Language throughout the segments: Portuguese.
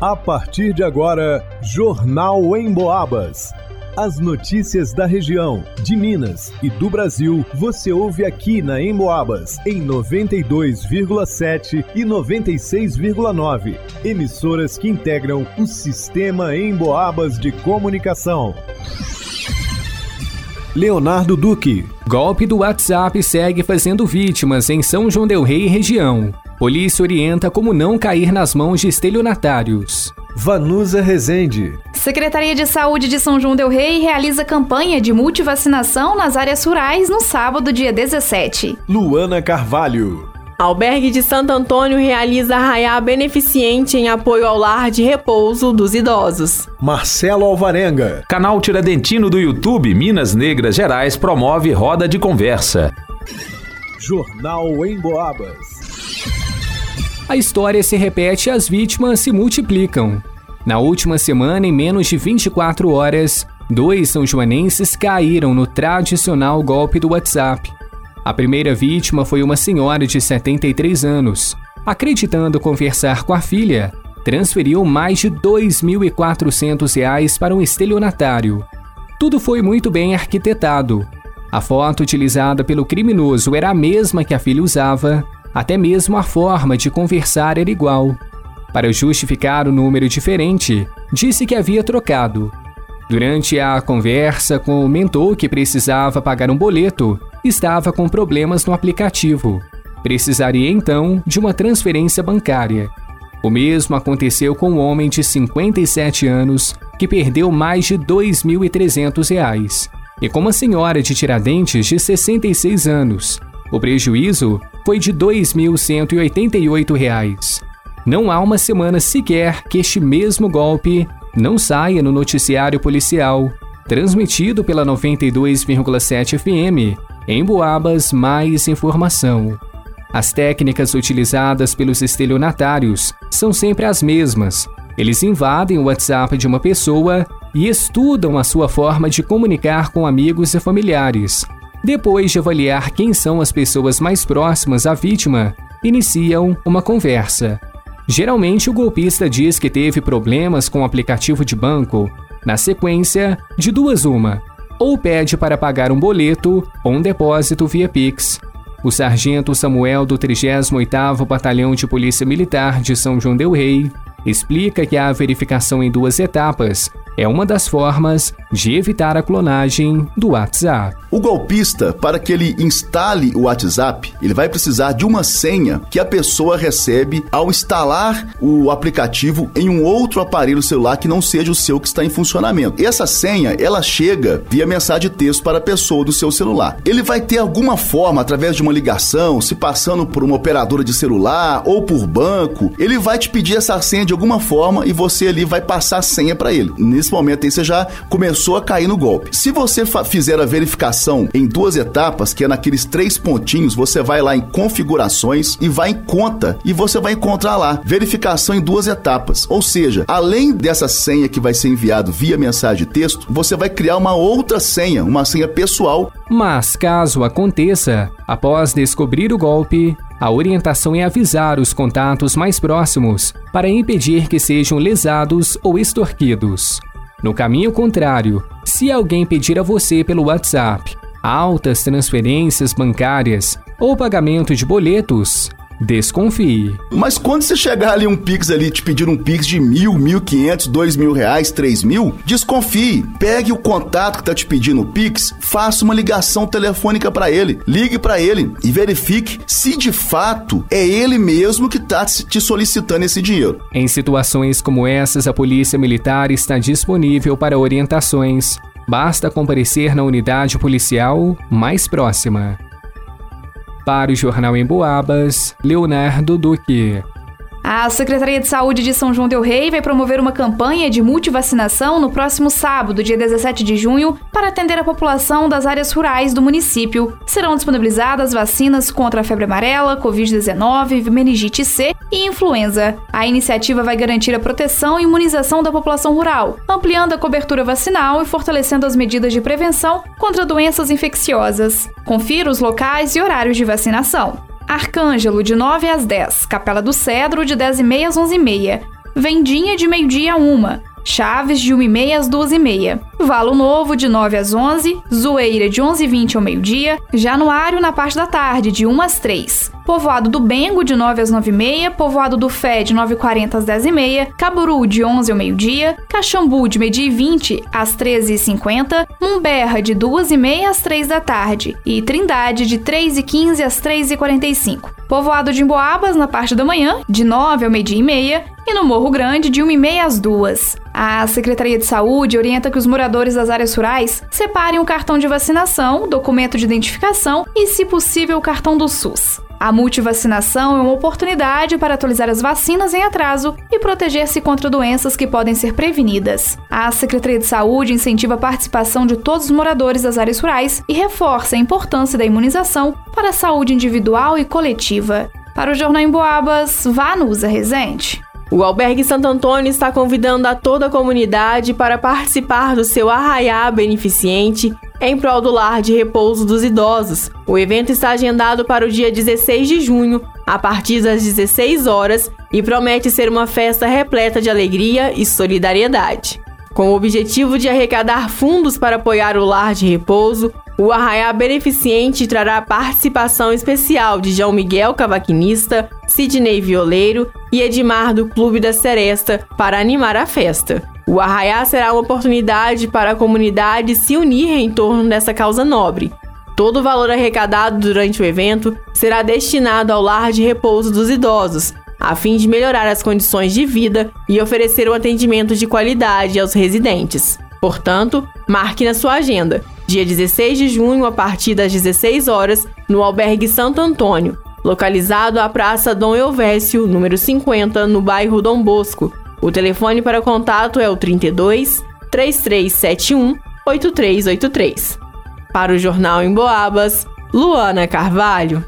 A partir de agora, Jornal em Boabas. As notícias da região, de Minas e do Brasil, você ouve aqui na Emboabas, em 92,7 e 96,9. Emissoras que integram o sistema Emboabas de comunicação. Leonardo Duque. Golpe do WhatsApp segue fazendo vítimas em São João Del Rei e região. Polícia orienta como não cair nas mãos de estelionatários. Vanusa Rezende. Secretaria de Saúde de São João Del Rei realiza campanha de multivacinação nas áreas rurais no sábado, dia 17. Luana Carvalho. Albergue de Santo Antônio realiza arraiá beneficente em apoio ao lar de repouso dos idosos. Marcelo Alvarenga. Canal Tiradentino do YouTube Minas Negras Gerais promove roda de conversa. Jornal em Boabas. A história se repete e as vítimas se multiplicam. Na última semana, em menos de 24 horas, dois são joanenses caíram no tradicional golpe do WhatsApp. A primeira vítima foi uma senhora de 73 anos. Acreditando conversar com a filha, transferiu mais de R$ 2.400 para um estelionatário. Tudo foi muito bem arquitetado. A foto utilizada pelo criminoso era a mesma que a filha usava, até mesmo a forma de conversar era igual. Para justificar o número diferente, disse que havia trocado. Durante a conversa, comentou que precisava pagar um boleto, estava com problemas no aplicativo. Precisaria então de uma transferência bancária. O mesmo aconteceu com um homem de 57 anos que perdeu mais de R$ 2.300 e com uma senhora de Tiradentes de 66 anos. O prejuízo foi de R$ 2.188. Não há uma semana sequer que este mesmo golpe não saia no noticiário policial, transmitido pela 92,7 FM. Em Boabas, mais informação. As técnicas utilizadas pelos estelionatários são sempre as mesmas. Eles invadem o WhatsApp de uma pessoa e estudam a sua forma de comunicar com amigos e familiares. Depois de avaliar quem são as pessoas mais próximas à vítima, iniciam uma conversa. Geralmente, o golpista diz que teve problemas com o aplicativo de banco. Na sequência, de duas uma, ou pede para pagar um boleto ou um depósito via Pix. O sargento Samuel do 38º Batalhão de Polícia Militar de São João del Rei explica que a verificação em duas etapas é uma das formas de evitar a clonagem do WhatsApp. O golpista, para que ele instale o WhatsApp, ele vai precisar de uma senha que a pessoa recebe ao instalar o aplicativo em um outro aparelho celular que não seja o seu que está em funcionamento. Essa senha, ela chega via mensagem de texto para a pessoa do seu celular. Ele vai ter alguma forma, através de uma ligação, se passando por uma operadora de celular ou por banco, ele vai te pedir essa senha de alguma forma e você ali vai passar a senha para ele. Nesse momento aí você já começou a cair no golpe. Se você fizer a verificação em duas etapas, que é naqueles três pontinhos, você vai lá em configurações e vai em conta e você vai encontrar lá verificação em duas etapas. Ou seja, além dessa senha que vai ser enviado via mensagem de texto, você vai criar uma outra senha, uma senha pessoal. Mas caso aconteça, após descobrir o golpe, a orientação é avisar os contatos mais próximos para impedir que sejam lesados ou extorquidos. No caminho contrário, se alguém pedir a você pelo WhatsApp altas transferências bancárias ou pagamento de boletos, desconfie. Mas quando você chegar ali um Pix ali, te pedir um Pix de mil, mil quinhentos, dois mil reais, três mil, desconfie. Pegue o contato que tá te pedindo o Pix, faça uma ligação telefônica para ele, ligue para ele e verifique se de fato é ele mesmo que tá te solicitando esse dinheiro. Em situações como essas, a Polícia Militar está disponível para orientações. Basta comparecer na unidade policial mais próxima. Para o Jornal em Boabas, Leonardo Duque. A Secretaria de Saúde de São João Del Rei vai promover uma campanha de multivacinação no próximo sábado, dia 17 de junho, para atender a população das áreas rurais do município. Serão disponibilizadas vacinas contra a febre amarela, Covid-19, meningite C e influenza. A iniciativa vai garantir a proteção e imunização da população rural, ampliando a cobertura vacinal e fortalecendo as medidas de prevenção contra doenças infecciosas. Confira os locais e horários de vacinação. Arcângelo, de 9 às 10. Capela do Cedro, de 10h30 às 11h30. Vendinha de meio-dia a uma. Chaves de 1h30 às 2h30. Valo Novo de 9 às 11, Zoeira de 11h20 ao meio-dia, Januário na parte da tarde de 1 às 3. Povoado do Bengo de 9 às 9h30, Povoado do Fé de 9h40 às 10h30, Caburu de 11 ao meio-dia, Caxambu de meio-dia e 20 às 13h50, Mumberra de 2h30 às 3 da tarde. E Trindade de 3h15 às 3h45. Povoado de Emboabas na parte da manhã, de 9 ao meio-dia e meia, e no Morro Grande, de 1h30 às 2 A Secretaria de Saúde orienta que os moradores das áreas rurais separem o cartão de vacinação, documento de identificação e, se possível, o cartão do SUS. A multivacinação é uma oportunidade para atualizar as vacinas em atraso e proteger-se contra doenças que podem ser prevenidas. A Secretaria de Saúde incentiva a participação de todos os moradores das áreas rurais e reforça a importância da imunização para a saúde individual e coletiva. Para o Jornal em Boabas, vá no Usa Resente. O Albergue Santo Antônio está convidando a toda a comunidade para participar do seu arraiá beneficente em prol do lar de repouso dos idosos. O evento está agendado para o dia 16 de junho, a partir das 16 horas, e promete ser uma festa repleta de alegria e solidariedade. Com o objetivo de arrecadar fundos para apoiar o lar de repouso, o Arraiá Beneficente trará participação especial de João Miguel Cavaquinista, Sidney Violeiro e Edmar do Clube da Seresta para animar a festa. O Arraiá será uma oportunidade para a comunidade se unir em torno dessa causa nobre. Todo o valor arrecadado durante o evento será destinado ao lar de repouso dos idosos, a fim de melhorar as condições de vida e oferecer um atendimento de qualidade aos residentes. Portanto, marque na sua agenda, dia 16 de junho, a partir das 16 horas, no Albergue Santo Antônio, localizado à Praça Dom Elvésio, número 50, no bairro Dom Bosco, o telefone para contato é o 32 3371 8383. Para o Jornal em Boabas, Luana Carvalho.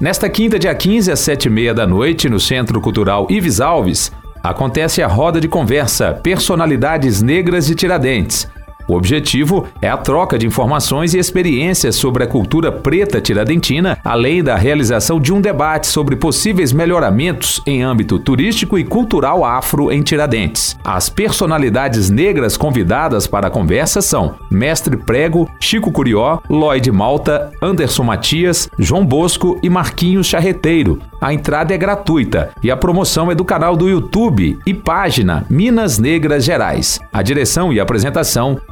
Nesta quinta, dia 15, às 7h30 da noite, no Centro Cultural Ives Alves, acontece a roda de conversa Personalidades Negras de Tiradentes o objetivo é a troca de informações e experiências sobre a cultura preta tiradentina, além da realização de um debate sobre possíveis melhoramentos em âmbito turístico e cultural afro em Tiradentes. As personalidades negras convidadas para a conversa são Mestre Prego, Chico Curió, Lloyd Malta, Anderson Matias, João Bosco e Marquinhos Charreteiro. A entrada é gratuita e a promoção é do canal do YouTube e página Minas Negras Gerais. A direção e apresentação